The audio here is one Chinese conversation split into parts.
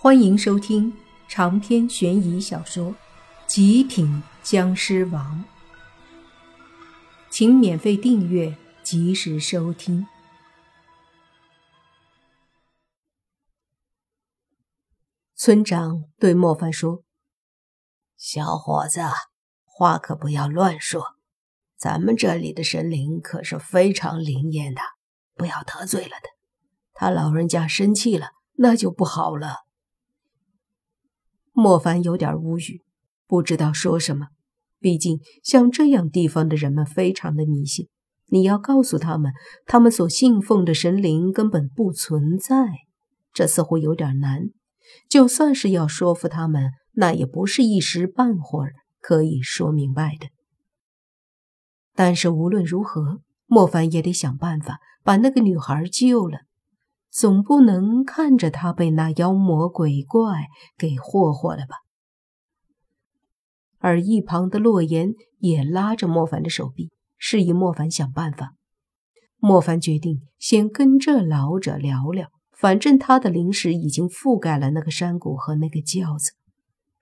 欢迎收听长篇悬疑小说《极品僵尸王》，请免费订阅，及时收听。村长对莫凡说：“小伙子，话可不要乱说，咱们这里的神灵可是非常灵验的，不要得罪了他。他老人家生气了，那就不好了。”莫凡有点无语，不知道说什么。毕竟像这样地方的人们非常的迷信，你要告诉他们，他们所信奉的神灵根本不存在，这似乎有点难。就算是要说服他们，那也不是一时半会儿可以说明白的。但是无论如何，莫凡也得想办法把那个女孩救了。总不能看着他被那妖魔鬼怪给霍霍了吧？而一旁的洛言也拉着莫凡的手臂，示意莫凡想办法。莫凡决定先跟这老者聊聊，反正他的灵识已经覆盖了那个山谷和那个轿子，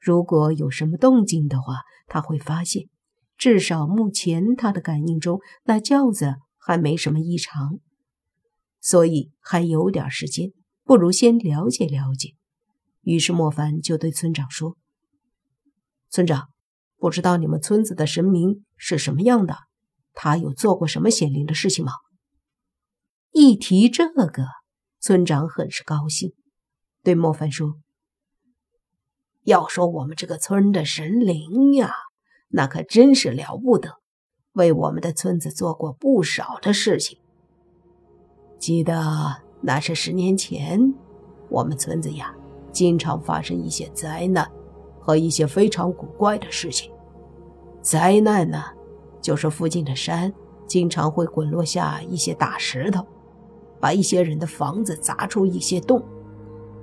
如果有什么动静的话，他会发现。至少目前他的感应中，那轿子还没什么异常。所以还有点时间，不如先了解了解。于是莫凡就对村长说：“村长，不知道你们村子的神明是什么样的？他有做过什么显灵的事情吗？”一提这个，村长很是高兴，对莫凡说：“要说我们这个村的神灵呀，那可真是了不得，为我们的村子做过不少的事情。”记得那是十年前，我们村子呀，经常发生一些灾难和一些非常古怪的事情。灾难呢，就是附近的山经常会滚落下一些大石头，把一些人的房子砸出一些洞，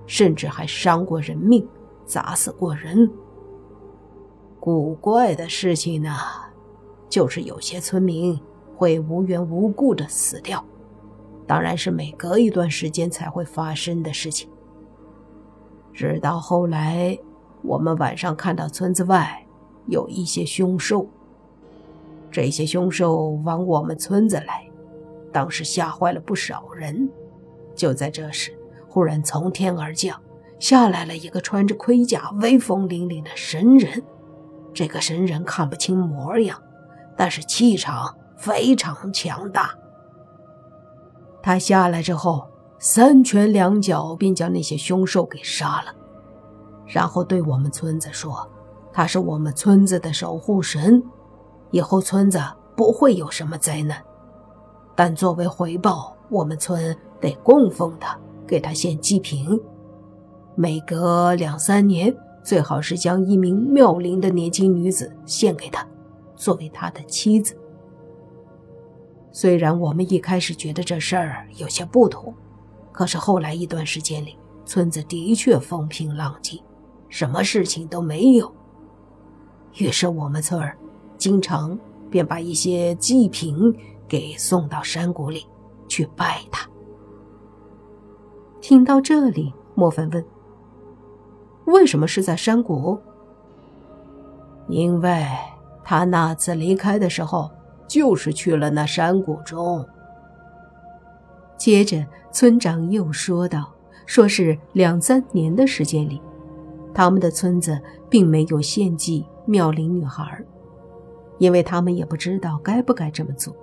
甚至还伤过人命，砸死过人。古怪的事情呢，就是有些村民会无缘无故的死掉。当然是每隔一段时间才会发生的事情。直到后来，我们晚上看到村子外有一些凶兽，这些凶兽往我们村子来，当时吓坏了不少人。就在这时，忽然从天而降下来了一个穿着盔甲、威风凛凛的神人。这个神人看不清模样，但是气场非常强大。他下来之后，三拳两脚便将那些凶兽给杀了，然后对我们村子说：“他是我们村子的守护神，以后村子不会有什么灾难。但作为回报，我们村得供奉他，给他献祭品。每隔两三年，最好是将一名妙龄的年轻女子献给他，作为他的妻子。”虽然我们一开始觉得这事儿有些不妥，可是后来一段时间里，村子的确风平浪静，什么事情都没有。于是我们村儿经常便把一些祭品给送到山谷里去拜他。听到这里，莫凡问：“为什么是在山谷？”因为他那次离开的时候。就是去了那山谷中。接着，村长又说道：“说是两三年的时间里，他们的村子并没有献祭妙龄女孩，因为他们也不知道该不该这么做。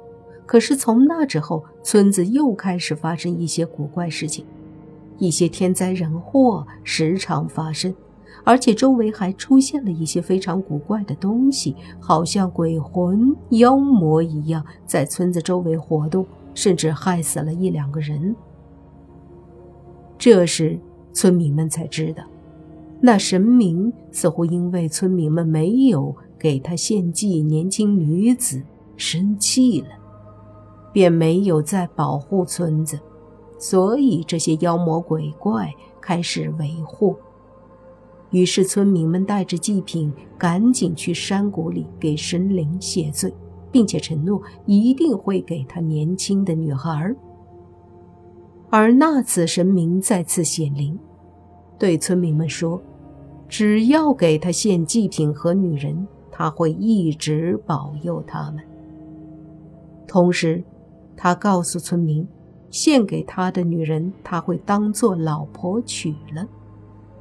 可是从那之后，村子又开始发生一些古怪事情，一些天灾人祸时常发生。”而且周围还出现了一些非常古怪的东西，好像鬼魂、妖魔一样，在村子周围活动，甚至害死了一两个人。这时，村民们才知道，那神明似乎因为村民们没有给他献祭年轻女子，生气了，便没有再保护村子，所以这些妖魔鬼怪开始为祸。于是，村民们带着祭品，赶紧去山谷里给神灵谢罪，并且承诺一定会给他年轻的女孩。而那次神明再次显灵，对村民们说：“只要给他献祭品和女人，他会一直保佑他们。”同时，他告诉村民，献给他的女人他会当做老婆娶了，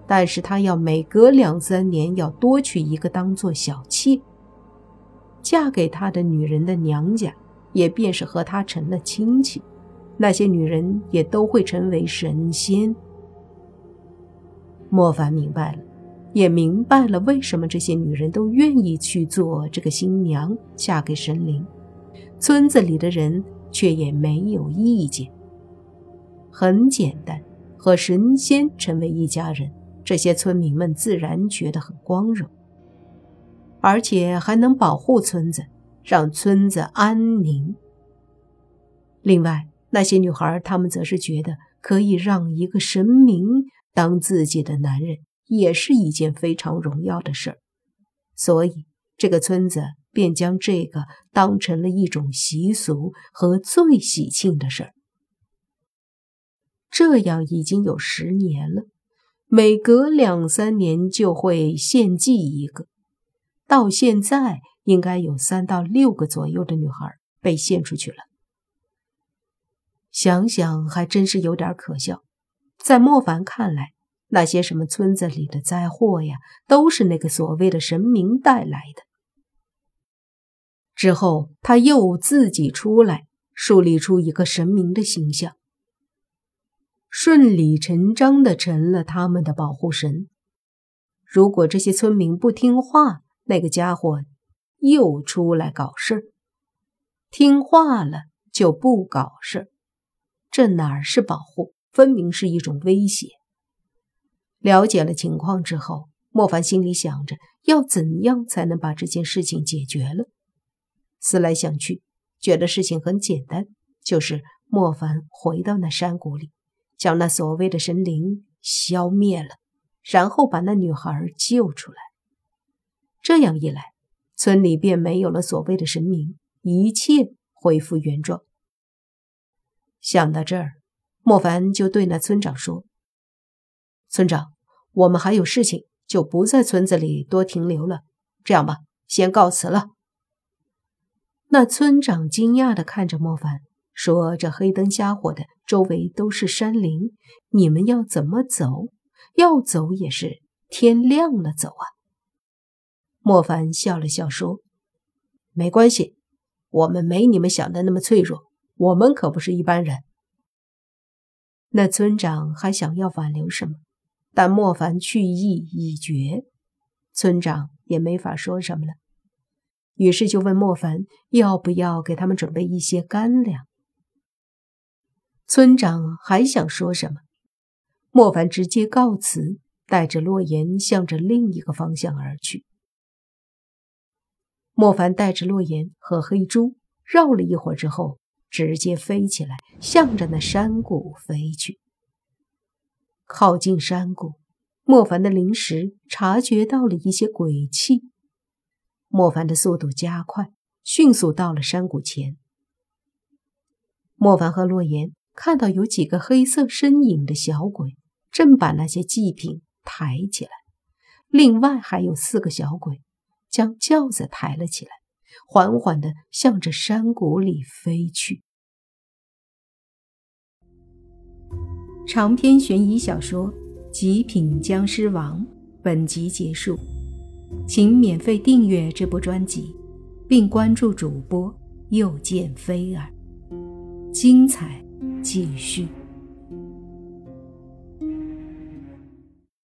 但是他要每隔两三年要多娶一个当做小妾。嫁给他的女人的娘家，也便是和他成了亲戚，那些女人也都会成为神仙。莫凡明白了，也明白了为什么这些女人都愿意去做这个新娘，嫁给神灵。村子里的人却也没有意见。很简单，和神仙成为一家人，这些村民们自然觉得很光荣，而且还能保护村子，让村子安宁。另外，那些女孩，她们则是觉得可以让一个神明当自己的男人，也是一件非常荣耀的事儿，所以这个村子。便将这个当成了一种习俗和最喜庆的事儿。这样已经有十年了，每隔两三年就会献祭一个，到现在应该有三到六个左右的女孩被献出去了。想想还真是有点可笑。在莫凡看来，那些什么村子里的灾祸呀，都是那个所谓的神明带来的。之后，他又自己出来，树立出一个神明的形象，顺理成章的成了他们的保护神。如果这些村民不听话，那个家伙又出来搞事儿；听话了就不搞事儿，这哪是保护，分明是一种威胁。了解了情况之后，莫凡心里想着，要怎样才能把这件事情解决了。思来想去，觉得事情很简单，就是莫凡回到那山谷里，将那所谓的神灵消灭了，然后把那女孩救出来。这样一来，村里便没有了所谓的神明，一切恢复原状。想到这儿，莫凡就对那村长说：“村长，我们还有事情，就不在村子里多停留了。这样吧，先告辞了。”那村长惊讶地看着莫凡，说：“这黑灯瞎火的，周围都是山林，你们要怎么走？要走也是天亮了走啊。”莫凡笑了笑说：“没关系，我们没你们想的那么脆弱，我们可不是一般人。”那村长还想要挽留什么，但莫凡去意已决，村长也没法说什么了。于是就问莫凡要不要给他们准备一些干粮。村长还想说什么，莫凡直接告辞，带着洛言向着另一个方向而去。莫凡带着洛言和黑猪绕了一会儿之后，直接飞起来，向着那山谷飞去。靠近山谷，莫凡的灵识察觉到了一些鬼气。莫凡的速度加快，迅速到了山谷前。莫凡和洛言看到有几个黑色身影的小鬼正把那些祭品抬起来，另外还有四个小鬼将轿子抬了起来，缓缓地向着山谷里飞去。长篇悬疑小说《极品僵尸王》本集结束。请免费订阅这部专辑，并关注主播又见菲儿，精彩继续。